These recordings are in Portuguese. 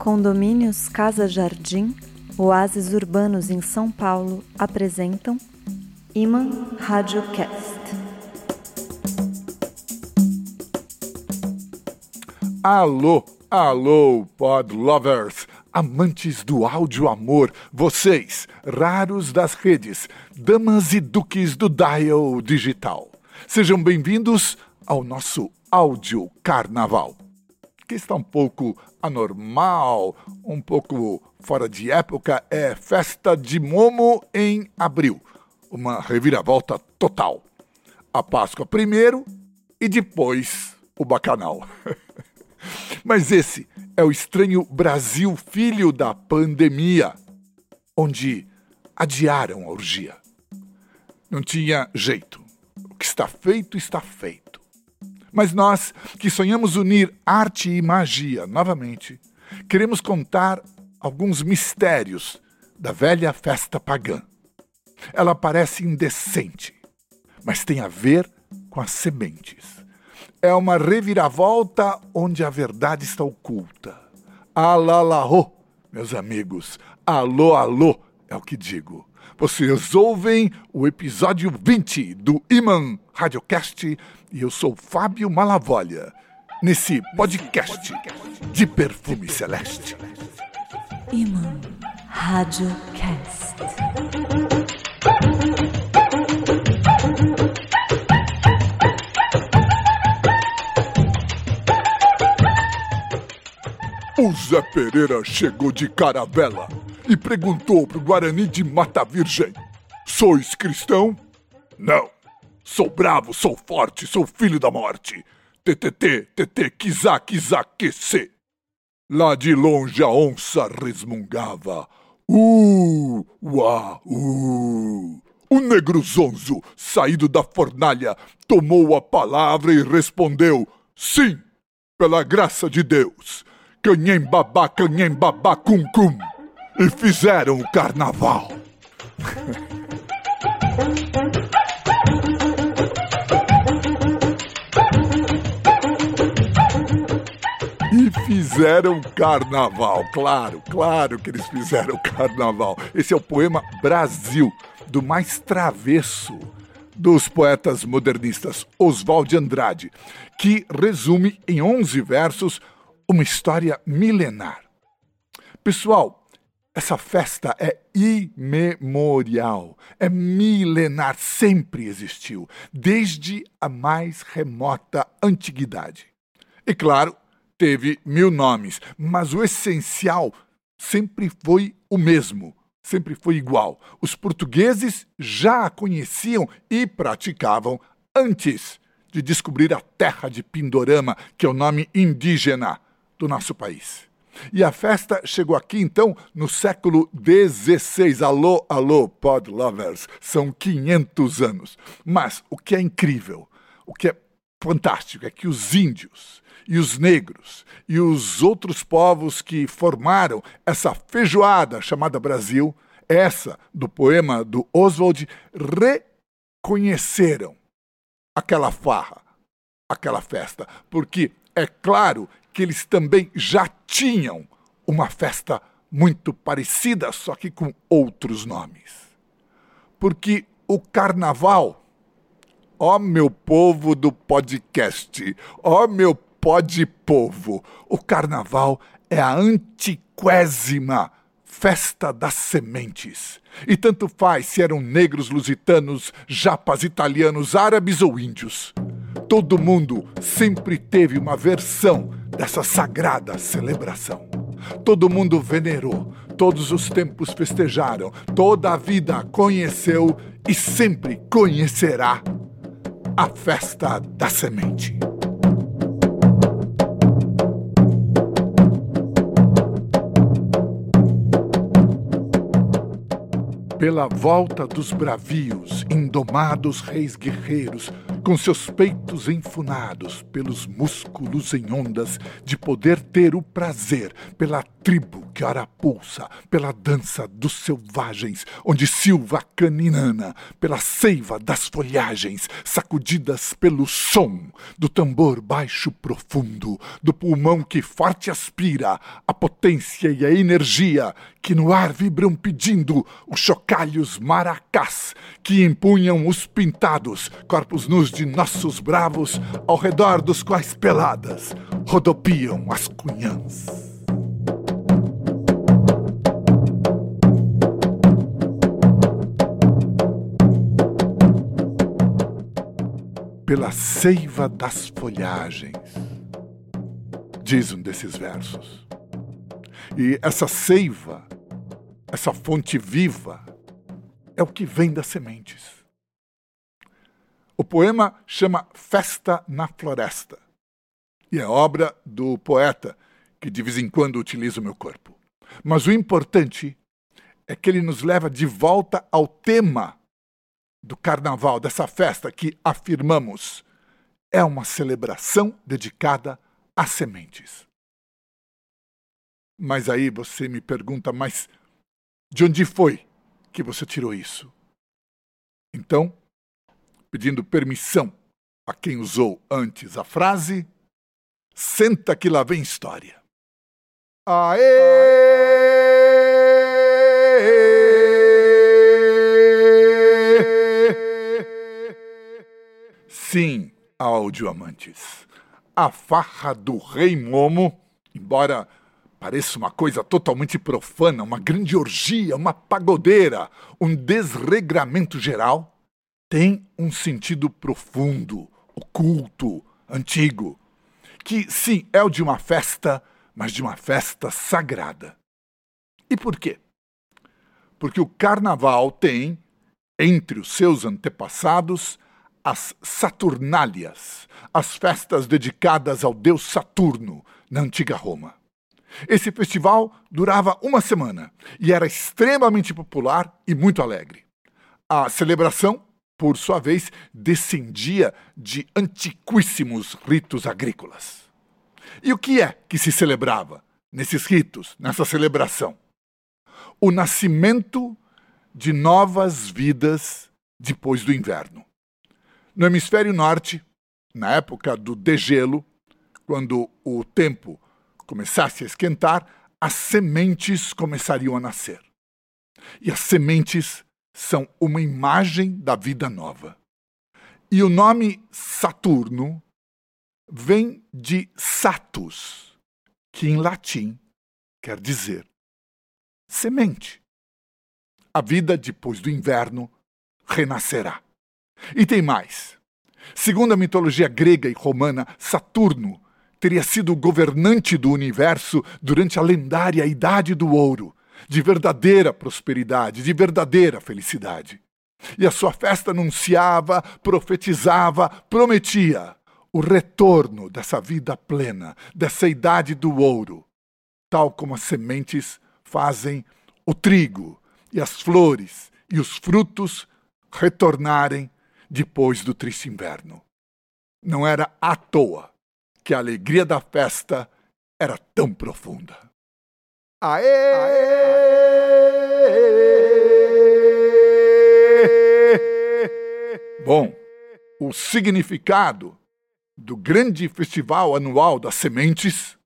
Condomínios Casa Jardim, oásis urbanos em São Paulo apresentam Iman Radiocast. Alô, alô, pod lovers, amantes do áudio amor, vocês, raros das redes, damas e duques do dial digital. Sejam bem-vindos ao nosso áudio carnaval, que está um pouco anormal, um pouco fora de época, é festa de Momo em abril. Uma reviravolta total. A Páscoa primeiro e depois o bacanal. Mas esse é o estranho Brasil filho da pandemia, onde adiaram a orgia. Não tinha jeito. O que está feito, está feito. Mas nós, que sonhamos unir arte e magia novamente, queremos contar alguns mistérios da velha festa pagã. Ela parece indecente, mas tem a ver com as sementes. É uma reviravolta onde a verdade está oculta. Alalahô, meus amigos. Alô, alô, é o que digo. Vocês ouvem o episódio 20 do Iman Radiocast e eu sou Fábio Malavolha, nesse podcast de perfume celeste. Iman Radiocast. O Zé Pereira chegou de caravela e perguntou pro Guarani de Mata Virgem: Sois cristão? Não. Sou bravo, sou forte, sou filho da morte. TTT, TT, quizá, quizá, QC. Lá de longe a onça resmungava. Uh, uá, uh. O negro zonzo, saído da fornalha, tomou a palavra e respondeu: Sim, pela graça de Deus. Canhem babá, canhem babá, cum cum. E fizeram o carnaval. E fizeram carnaval, claro, claro que eles fizeram carnaval. Esse é o poema Brasil, do mais travesso dos poetas modernistas, Oswald de Andrade, que resume em 11 versos uma história milenar. Pessoal, essa festa é imemorial, é milenar, sempre existiu, desde a mais remota antiguidade. E claro, teve mil nomes, mas o essencial sempre foi o mesmo, sempre foi igual. Os portugueses já a conheciam e praticavam antes de descobrir a terra de Pindorama, que é o nome indígena do nosso país. E a festa chegou aqui então no século XVI. Alô, alô, pod lovers. São 500 anos. Mas o que é incrível, o que é fantástico é que os índios e os negros e os outros povos que formaram essa feijoada chamada Brasil, essa do poema do Oswald, reconheceram aquela farra, aquela festa, porque é claro que eles também já tinham uma festa muito parecida, só que com outros nomes. Porque o carnaval, ó meu povo do podcast, ó meu pod povo, o carnaval é a antiquésima festa das sementes. E tanto faz se eram negros lusitanos, japas italianos, árabes ou índios. Todo mundo sempre teve uma versão dessa sagrada celebração. Todo mundo venerou, todos os tempos festejaram, toda a vida conheceu e sempre conhecerá a festa da semente. Pela volta dos bravios, indomados reis guerreiros, com seus peitos enfunados pelos músculos em ondas de poder ter o prazer pela tribo que ora pulsa pela dança dos selvagens, onde silva caninana, pela seiva das folhagens, sacudidas pelo som do tambor baixo profundo, do pulmão que forte aspira a potência e a energia que no ar vibram pedindo os chocalhos maracás que empunham os pintados corpos nus de nossos bravos, ao redor dos quais peladas rodopiam as cunhãs. Pela seiva das folhagens, diz um desses versos. E essa seiva, essa fonte viva, é o que vem das sementes. O poema chama Festa na Floresta e é obra do poeta que de vez em quando utiliza o meu corpo. Mas o importante é que ele nos leva de volta ao tema do carnaval, dessa festa que afirmamos é uma celebração dedicada às sementes. Mas aí você me pergunta, mas de onde foi que você tirou isso? Então, pedindo permissão a quem usou antes a frase, senta que lá vem história. Aê! Sim, áudio amantes. A farra do rei Momo, embora pareça uma coisa totalmente profana, uma grande orgia, uma pagodeira, um desregramento geral, tem um sentido profundo, oculto, antigo, que sim é o de uma festa, mas de uma festa sagrada. E por quê? Porque o carnaval tem, entre os seus antepassados, as Saturnálias, as festas dedicadas ao deus Saturno na antiga Roma. Esse festival durava uma semana e era extremamente popular e muito alegre. A celebração, por sua vez, descendia de antiquíssimos ritos agrícolas. E o que é que se celebrava nesses ritos, nessa celebração? O nascimento de novas vidas depois do inverno. No hemisfério norte, na época do degelo, quando o tempo começasse a esquentar, as sementes começariam a nascer. E as sementes são uma imagem da vida nova. E o nome Saturno vem de Satus, que em latim quer dizer semente. A vida depois do inverno renascerá. E tem mais. Segundo a mitologia grega e romana, Saturno teria sido o governante do universo durante a lendária Idade do Ouro, de verdadeira prosperidade, de verdadeira felicidade. E a sua festa anunciava, profetizava, prometia o retorno dessa vida plena, dessa idade do ouro, tal como as sementes fazem o trigo e as flores e os frutos retornarem depois do triste inverno. Não era à toa que a alegria da festa era tão profunda. Aê! Aê! Bom, o significado do grande festival anual das sementes,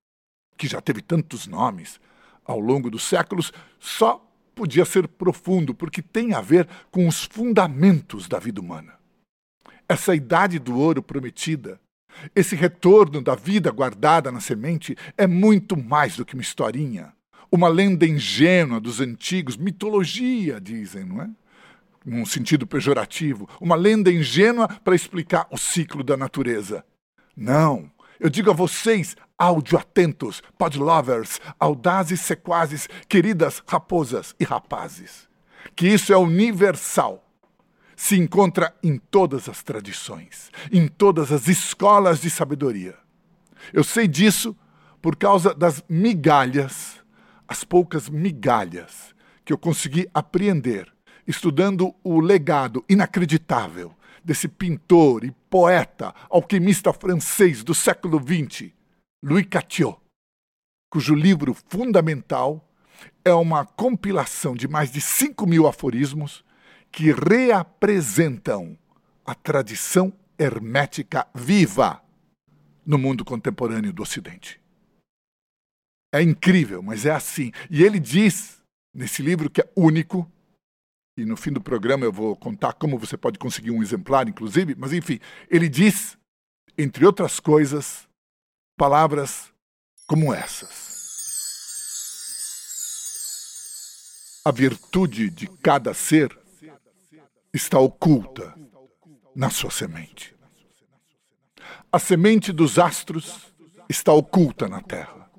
que já teve tantos nomes ao longo dos séculos, só podia ser profundo porque tem a ver com os fundamentos da vida humana essa idade do ouro prometida, esse retorno da vida guardada na semente é muito mais do que uma historinha, uma lenda ingênua dos antigos, mitologia, dizem, não é? Num sentido pejorativo, uma lenda ingênua para explicar o ciclo da natureza. Não, eu digo a vocês, áudio atentos, podlovers, audazes sequazes, queridas raposas e rapazes, que isso é universal se encontra em todas as tradições, em todas as escolas de sabedoria. Eu sei disso por causa das migalhas, as poucas migalhas que eu consegui apreender estudando o legado inacreditável desse pintor e poeta, alquimista francês do século XX, Louis Catio, cujo livro fundamental é uma compilação de mais de 5 mil aforismos que reapresentam a tradição hermética viva no mundo contemporâneo do Ocidente. É incrível, mas é assim. E ele diz nesse livro que é único, e no fim do programa eu vou contar como você pode conseguir um exemplar, inclusive, mas enfim, ele diz, entre outras coisas, palavras como essas. A virtude de cada ser está oculta na sua semente. A semente dos astros está oculta na terra.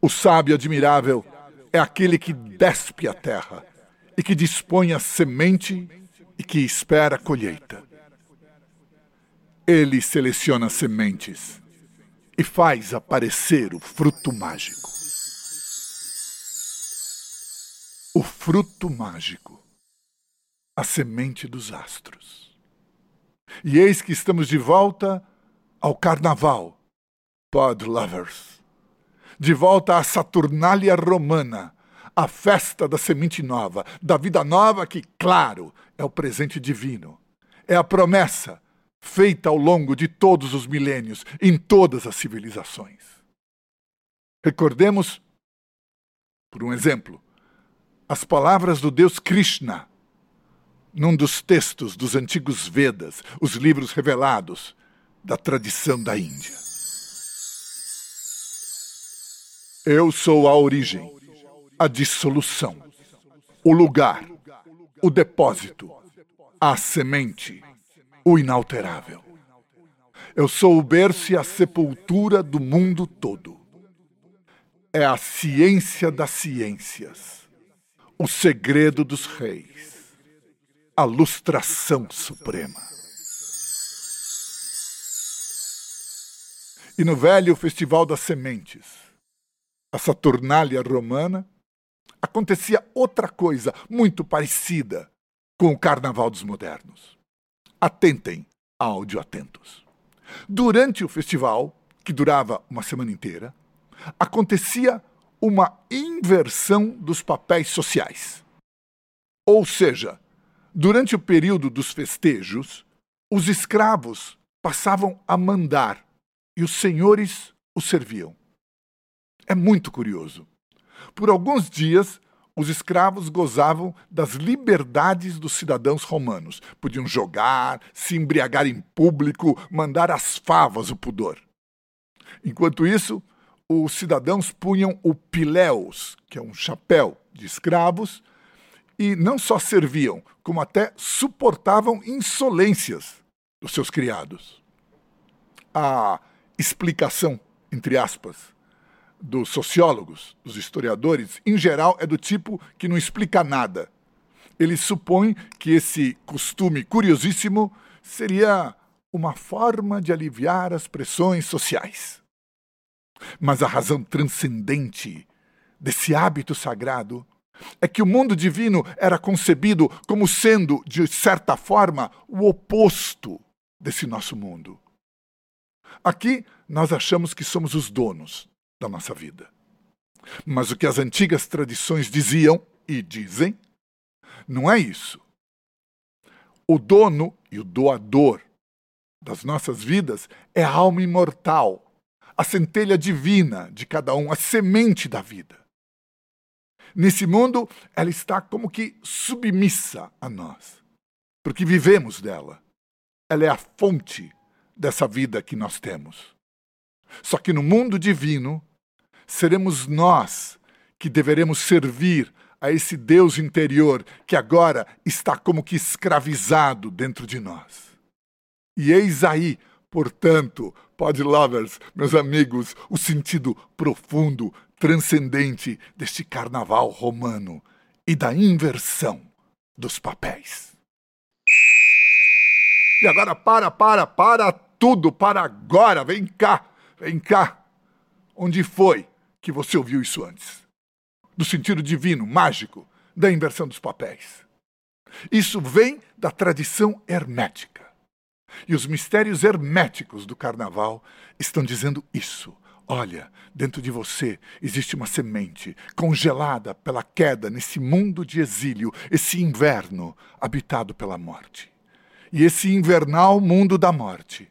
O sábio admirável é aquele que despe a terra e que dispõe a semente e que espera a colheita. Ele seleciona sementes e faz aparecer o fruto mágico. O fruto mágico, a semente dos astros. E eis que estamos de volta ao carnaval, Pod Lovers. De volta à Saturnália Romana, a festa da semente nova, da vida nova que, claro, é o presente divino. É a promessa feita ao longo de todos os milênios, em todas as civilizações. Recordemos, por um exemplo, as palavras do deus Krishna num dos textos dos antigos Vedas, os livros revelados da tradição da Índia. Eu sou a origem a dissolução, o lugar, o depósito, a semente, o inalterável. Eu sou o berço e a sepultura do mundo todo. É a ciência das ciências, o segredo dos reis, a lustração suprema. E no velho Festival das Sementes, a Saturnália Romana, acontecia outra coisa muito parecida com o Carnaval dos Modernos. Atentem, áudio atentos. Durante o festival, que durava uma semana inteira, acontecia uma inversão dos papéis sociais. Ou seja, durante o período dos festejos, os escravos passavam a mandar e os senhores os serviam. É muito curioso. Por alguns dias, os escravos gozavam das liberdades dos cidadãos romanos. Podiam jogar, se embriagar em público, mandar as favas o pudor. Enquanto isso, os cidadãos punham o pileus, que é um chapéu de escravos, e não só serviam, como até suportavam insolências dos seus criados. A explicação, entre aspas, dos sociólogos, dos historiadores, em geral, é do tipo que não explica nada. Eles supõem que esse costume curiosíssimo seria uma forma de aliviar as pressões sociais. Mas a razão transcendente desse hábito sagrado é que o mundo divino era concebido como sendo, de certa forma, o oposto desse nosso mundo. Aqui nós achamos que somos os donos da nossa vida. Mas o que as antigas tradições diziam e dizem não é isso. O dono e o doador das nossas vidas é a alma imortal, a centelha divina de cada um, a semente da vida. Nesse mundo, ela está como que submissa a nós, porque vivemos dela. Ela é a fonte dessa vida que nós temos. Só que no mundo divino, seremos nós que deveremos servir a esse Deus interior que agora está como que escravizado dentro de nós. E eis aí, portanto, pod lovers, meus amigos, o sentido profundo, transcendente deste carnaval romano e da inversão dos papéis. E agora para, para, para tudo, para agora, vem cá, vem cá. Onde foi que você ouviu isso antes. Do sentido divino, mágico, da inversão dos papéis. Isso vem da tradição hermética. E os mistérios herméticos do carnaval estão dizendo isso. Olha, dentro de você existe uma semente congelada pela queda nesse mundo de exílio, esse inverno habitado pela morte. E esse invernal mundo da morte.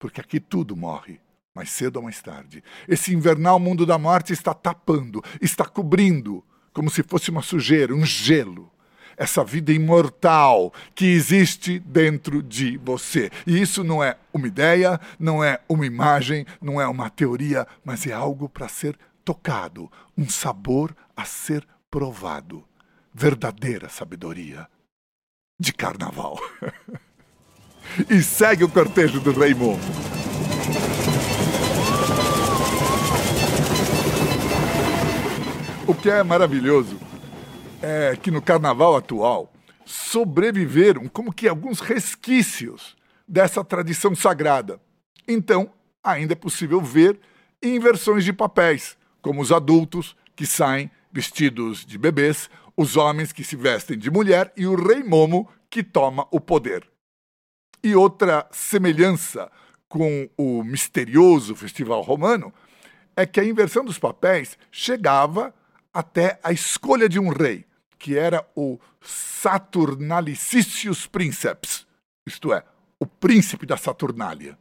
Porque aqui tudo morre, mais cedo ou mais tarde. Esse invernal mundo da morte está tapando, está cobrindo, como se fosse uma sujeira, um gelo essa vida imortal que existe dentro de você. E isso não é uma ideia, não é uma imagem, não é uma teoria, mas é algo para ser tocado, um sabor a ser provado. Verdadeira sabedoria de carnaval. e segue o cortejo do Rei Momo. O que é maravilhoso é, que no carnaval atual sobreviveram como que alguns resquícios dessa tradição sagrada. Então, ainda é possível ver inversões de papéis, como os adultos que saem vestidos de bebês, os homens que se vestem de mulher e o rei Momo que toma o poder. E outra semelhança com o misterioso festival romano é que a inversão dos papéis chegava até a escolha de um rei, que era o Saturnalicicius Princeps, isto é, o príncipe da Saturnália.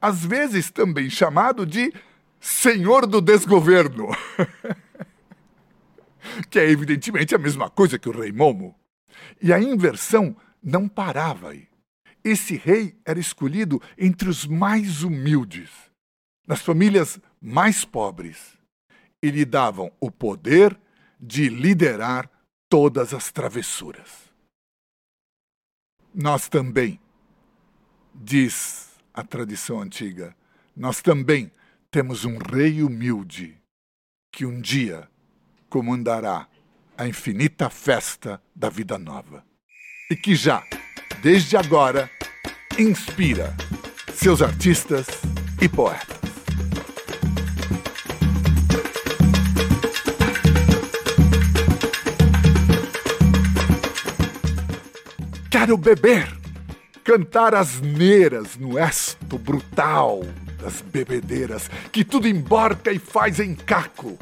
Às vezes também chamado de Senhor do Desgoverno, que é evidentemente a mesma coisa que o rei Momo. E a inversão não parava aí. Esse rei era escolhido entre os mais humildes, nas famílias mais pobres, e lhe davam o poder de liderar todas as travessuras. Nós também, diz a tradição antiga, nós também temos um rei humilde que um dia comandará a infinita festa da vida nova e que já, desde agora, inspira seus artistas e poetas. Quero beber, cantar asneiras no esto brutal das bebedeiras, que tudo emborca e faz em caco.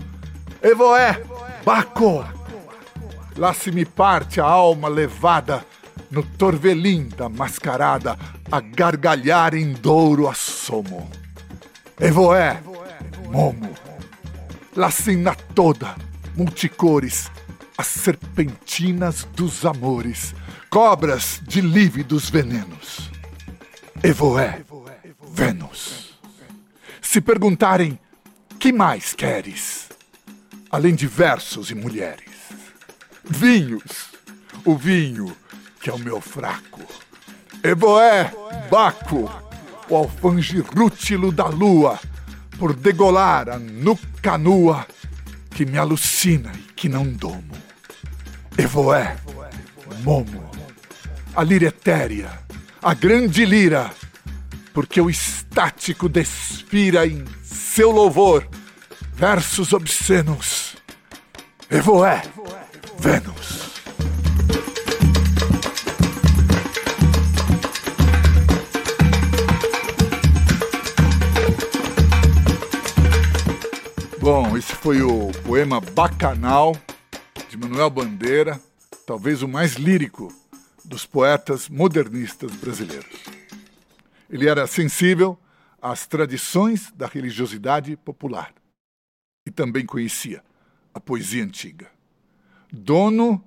Evoé, Baco, lá se me parte a alma levada no torvelim da mascarada, a gargalhar em douro assomo. Evoé, Momo, lá se na toda, multicores, as serpentinas dos amores, cobras de lívidos venenos. Evoé, Vênus. Se perguntarem, que mais queres? Além de versos e mulheres. Vinhos, o vinho que é o meu fraco. Evoé, Baco, o alfange rútilo da lua, por degolar a nuca nua que me alucina e que não domo. Evoé, Momo a lira etérea, a grande lira, porque o estático despira em seu louvor versos obscenos. Evoé, Vênus. Bom, esse foi o poema Bacanal de Manuel Bandeira, talvez o mais lírico dos poetas modernistas brasileiros. Ele era sensível às tradições da religiosidade popular e também conhecia a poesia antiga. Dono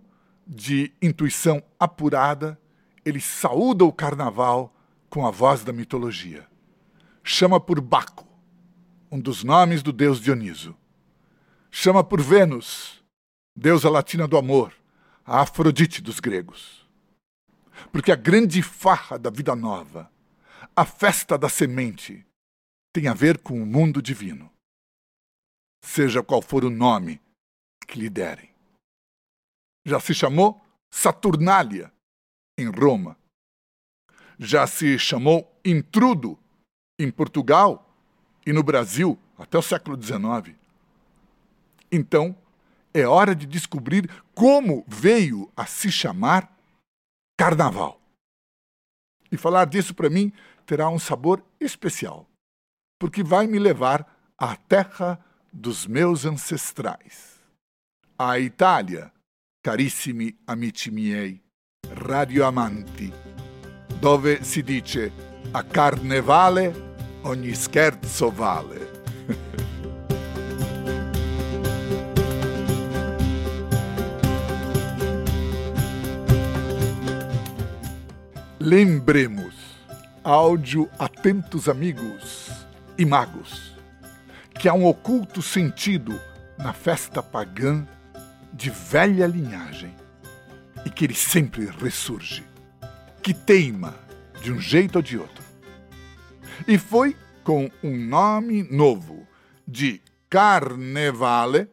de intuição apurada, ele saúda o carnaval com a voz da mitologia. Chama por Baco, um dos nomes do deus Dioniso. Chama por Vênus, deusa latina do amor, a Afrodite dos gregos porque a grande farra da vida nova, a festa da semente, tem a ver com o mundo divino. Seja qual for o nome que lhe derem. Já se chamou Saturnália em Roma. Já se chamou Intrudo em Portugal e no Brasil até o século XIX. Então, é hora de descobrir como veio a se chamar carnaval. E falar disso para mim terá um sabor especial, porque vai me levar a terra dos meus ancestrais. A Itália, carissimi amici miei, radioamanti, dove si dice a carnevale ogni scherzo vale. Lembremos, áudio atentos amigos e magos, que há um oculto sentido na festa pagã de velha linhagem e que ele sempre ressurge, que teima de um jeito ou de outro. E foi com um nome novo de Carnevale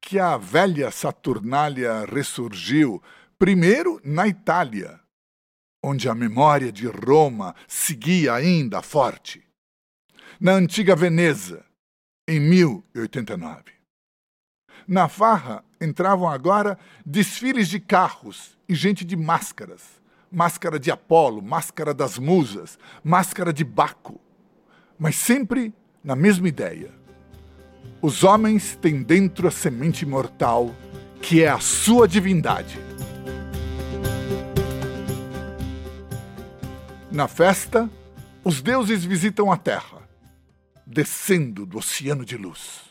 que a velha Saturnália ressurgiu, primeiro na Itália onde a memória de Roma seguia ainda forte. Na antiga Veneza, em 1089. Na farra entravam agora desfiles de carros e gente de máscaras. Máscara de Apolo, máscara das musas, máscara de Baco. Mas sempre na mesma ideia. Os homens têm dentro a semente mortal, que é a sua divindade. Na festa, os deuses visitam a terra, descendo do oceano de luz.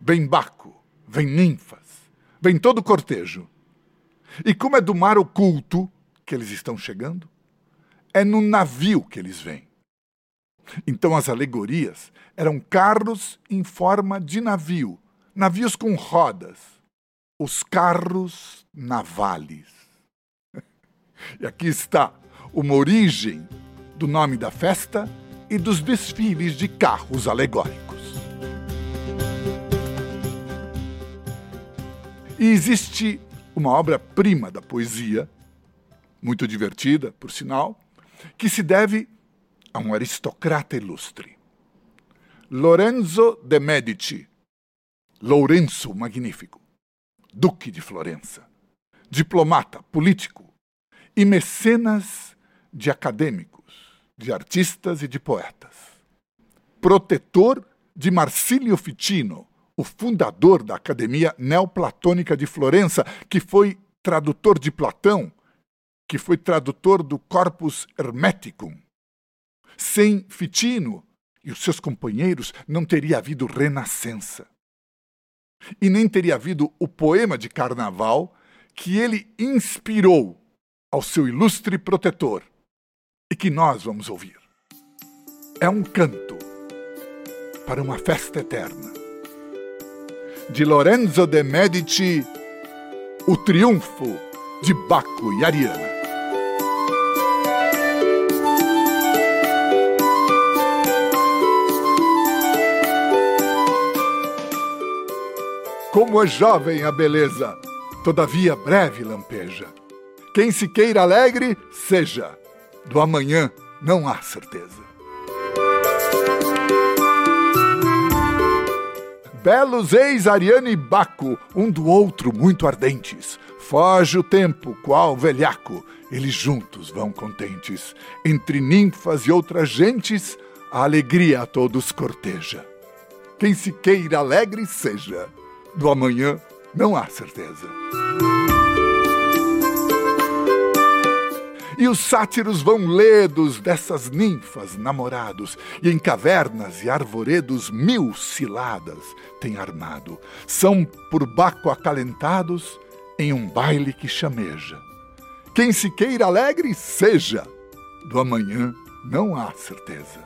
Vem Baco, vem ninfas, vem todo o cortejo. E como é do mar oculto que eles estão chegando, é no navio que eles vêm. Então as alegorias eram carros em forma de navio, navios com rodas, os carros navales. e aqui está uma origem do nome da festa e dos desfiles de carros alegóricos. E existe uma obra-prima da poesia, muito divertida, por sinal, que se deve a um aristocrata ilustre. Lorenzo de Medici, Lourenço Magnífico, Duque de Florença, diplomata, político e mecenas de acadêmicos, de artistas e de poetas. Protetor de Marsilio Ficino, o fundador da Academia Neoplatônica de Florença, que foi tradutor de Platão, que foi tradutor do Corpus Hermeticum. Sem Ficino e os seus companheiros não teria havido renascença. E nem teria havido o poema de carnaval que ele inspirou ao seu ilustre protetor, e que nós vamos ouvir. É um canto para uma festa eterna. De Lorenzo de Medici, O Triunfo de Baco e Ariana. Como é jovem a beleza, todavia breve lampeja. Quem se queira alegre, seja do amanhã não há certeza. Belos ex Ariane e Baco, um do outro muito ardentes. Foge o tempo, qual velhaco, eles juntos vão contentes. Entre ninfas e outras gentes, a alegria a todos corteja. Quem se queira alegre seja, do amanhã não há certeza. E os sátiros vão ledos dessas ninfas namorados, e em cavernas e arvoredos mil ciladas têm armado. São por Baco acalentados em um baile que chameja. Quem se queira alegre, seja. Do amanhã não há certeza.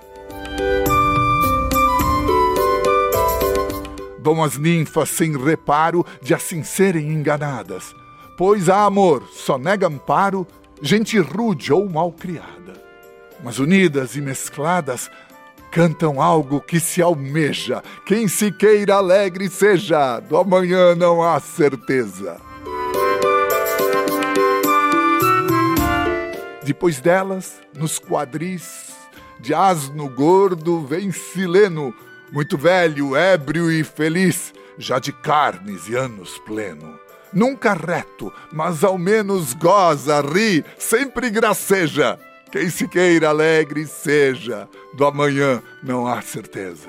Vão as ninfas sem reparo de assim serem enganadas, pois a amor só nega amparo gente rude ou mal criada, mas unidas e mescladas, cantam algo que se almeja. Quem se queira alegre seja, do amanhã não há certeza. Depois delas, nos quadris de asno gordo, vem Sileno, muito velho, ébrio e feliz, já de carnes e anos pleno nunca reto, mas ao menos goza, ri, sempre graceja. Quem se queira alegre seja, do amanhã não há certeza.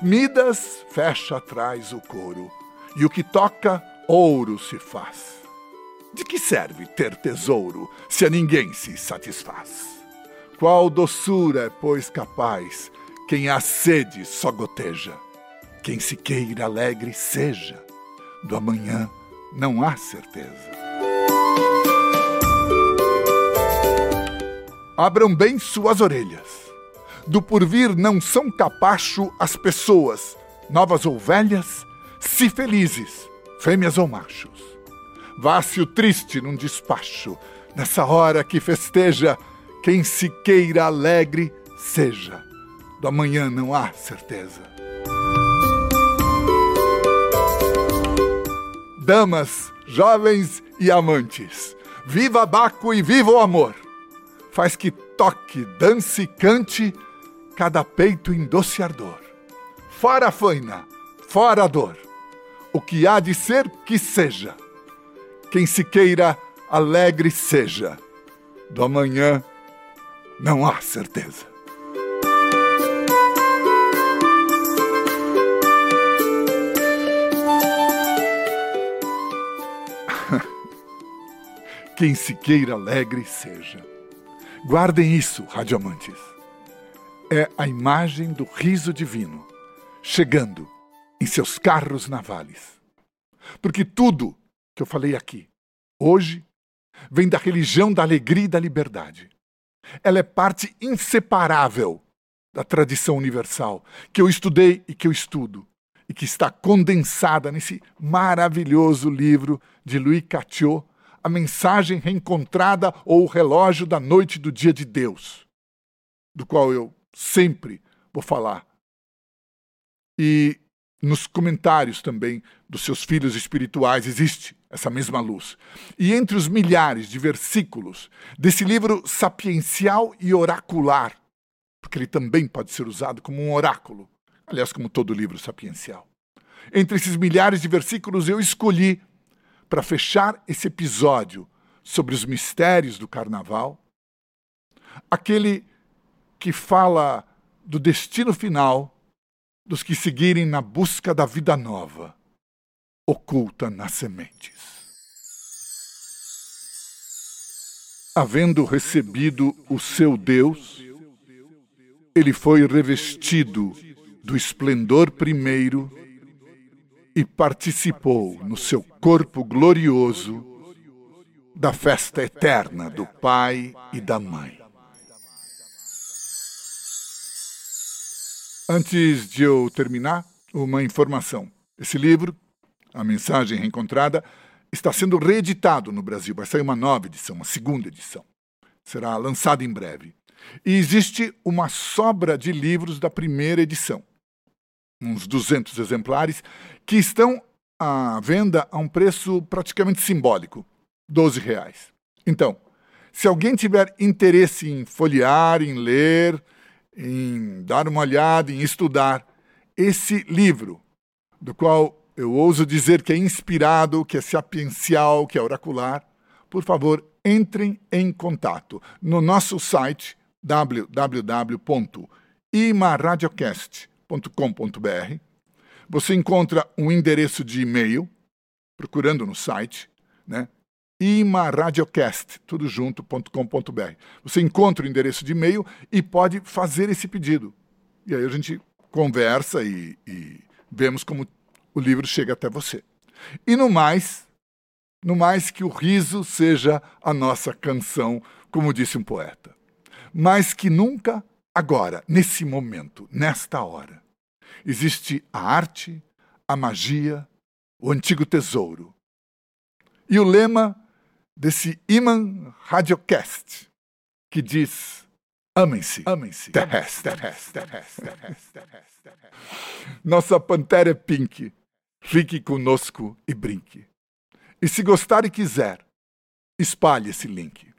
Midas fecha atrás o couro, e o que toca, ouro se faz. De que serve ter tesouro se a ninguém se satisfaz? Qual doçura é, pois, capaz quem a sede só goteja? Quem se queira alegre seja, do amanhã não há certeza. Abram bem suas orelhas. Do porvir não são capacho as pessoas, novas ou velhas, se felizes, fêmeas ou machos. Vá-se o triste num despacho, nessa hora que festeja, quem se queira alegre seja. Do amanhã não há certeza. Damas, jovens e amantes, viva Baco e viva o amor! Faz que toque, dance cante cada peito em doce ardor. Fora a faina, fora a dor. O que há de ser, que seja. Quem se queira, alegre seja. Do amanhã não há certeza. Quem se queira alegre seja. Guardem isso, radioamantes. É a imagem do riso divino chegando em seus carros navales. Porque tudo que eu falei aqui, hoje, vem da religião da alegria e da liberdade. Ela é parte inseparável da tradição universal que eu estudei e que eu estudo e que está condensada nesse maravilhoso livro de Louis Catiot, A Mensagem Reencontrada ou O Relógio da Noite do Dia de Deus, do qual eu sempre vou falar. E nos comentários também dos seus filhos espirituais existe essa mesma luz. E entre os milhares de versículos desse livro sapiencial e oracular, porque ele também pode ser usado como um oráculo, aliás, como todo livro sapiencial. Entre esses milhares de versículos, eu escolhi para fechar esse episódio sobre os mistérios do carnaval, aquele que fala do destino final dos que seguirem na busca da vida nova, oculta nas sementes. Havendo recebido o seu Deus, ele foi revestido do esplendor primeiro e participou no seu corpo glorioso da festa eterna do Pai e da Mãe. Antes de eu terminar, uma informação. Esse livro, A Mensagem Reencontrada, está sendo reeditado no Brasil. Vai sair uma nova edição, uma segunda edição. Será lançado em breve. E existe uma sobra de livros da primeira edição, uns 200 exemplares, que estão à venda a um preço praticamente simbólico, 12 reais. Então, se alguém tiver interesse em folhear, em ler, em dar uma olhada, em estudar esse livro, do qual eu ouso dizer que é inspirado, que é sapiencial, que é oracular, por favor, entrem em contato no nosso site www.imaradiocast.com.br. Você encontra um endereço de e-mail, procurando no site, né? imaradiocast, tudo junto.com.br. Você encontra o endereço de e-mail e pode fazer esse pedido. E aí a gente conversa e, e vemos como o livro chega até você. E no mais, no mais que o riso seja a nossa canção, como disse um poeta. Mais que nunca, agora, nesse momento, nesta hora, existe a arte, a magia, o antigo tesouro. E o lema desse Iman Radiocast, que diz: amem-se, amem-se, Nossa pantera é pink. Fique conosco e brinque. E se gostar e quiser, espalhe esse link.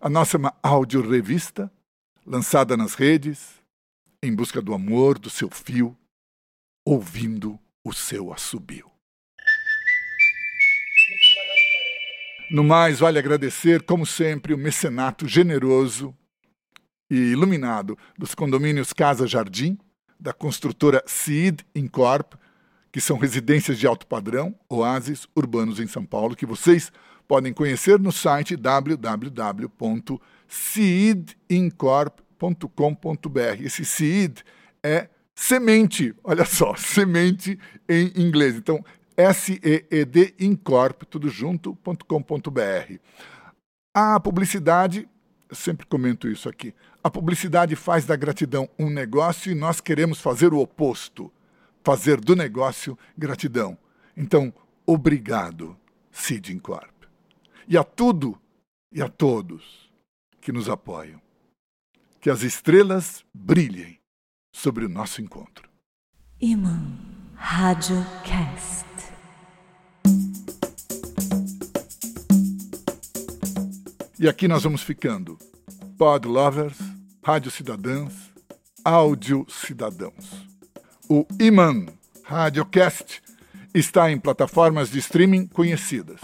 A nossa é audiorevista lançada nas redes, em busca do amor do seu fio, ouvindo o seu assobio. No mais, vale agradecer, como sempre, o mecenato generoso e iluminado dos condomínios Casa Jardim, da construtora Seed Incorp, que são residências de alto padrão, oásis urbanos em São Paulo, que vocês podem conhecer no site www.seedincorp.com.br. Esse seed é semente, olha só, semente em inglês. Então, S-E-E-D Incorp, tudo junto.com.br. A publicidade, eu sempre comento isso aqui, a publicidade faz da gratidão um negócio e nós queremos fazer o oposto, fazer do negócio gratidão. Então, obrigado, Cid Incorp. E a tudo e a todos que nos apoiam. Que as estrelas brilhem sobre o nosso encontro. Imã Rádio Cast. E aqui nós vamos ficando. Pod Lovers, Rádio Cidadãs, Áudio Cidadãos. O Iman Radiocast está em plataformas de streaming conhecidas: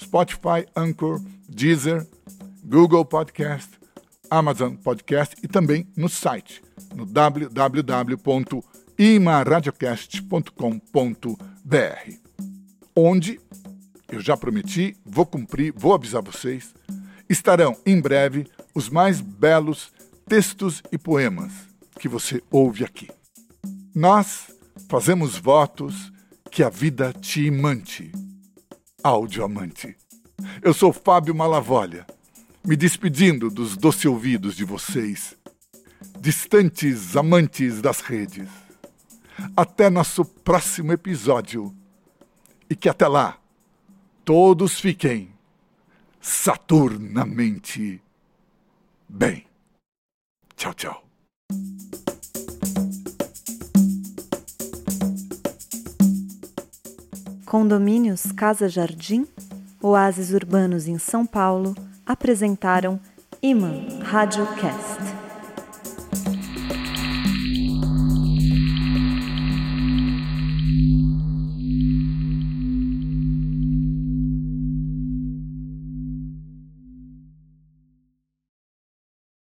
Spotify, Anchor, Deezer, Google Podcast, Amazon Podcast e também no site no www.imaradiocast.com.br, onde eu já prometi, vou cumprir, vou avisar vocês, estarão em breve os mais belos textos e poemas que você ouve aqui. Nós fazemos votos que a vida te imante. Áudio amante. Eu sou Fábio Malavolha, me despedindo dos doce ouvidos de vocês, distantes amantes das redes. Até nosso próximo episódio. E que até lá todos fiquem saturnamente bem. Tchau, tchau. Condomínios Casa Jardim, oásis urbanos em São Paulo, apresentaram Iman Radiocast.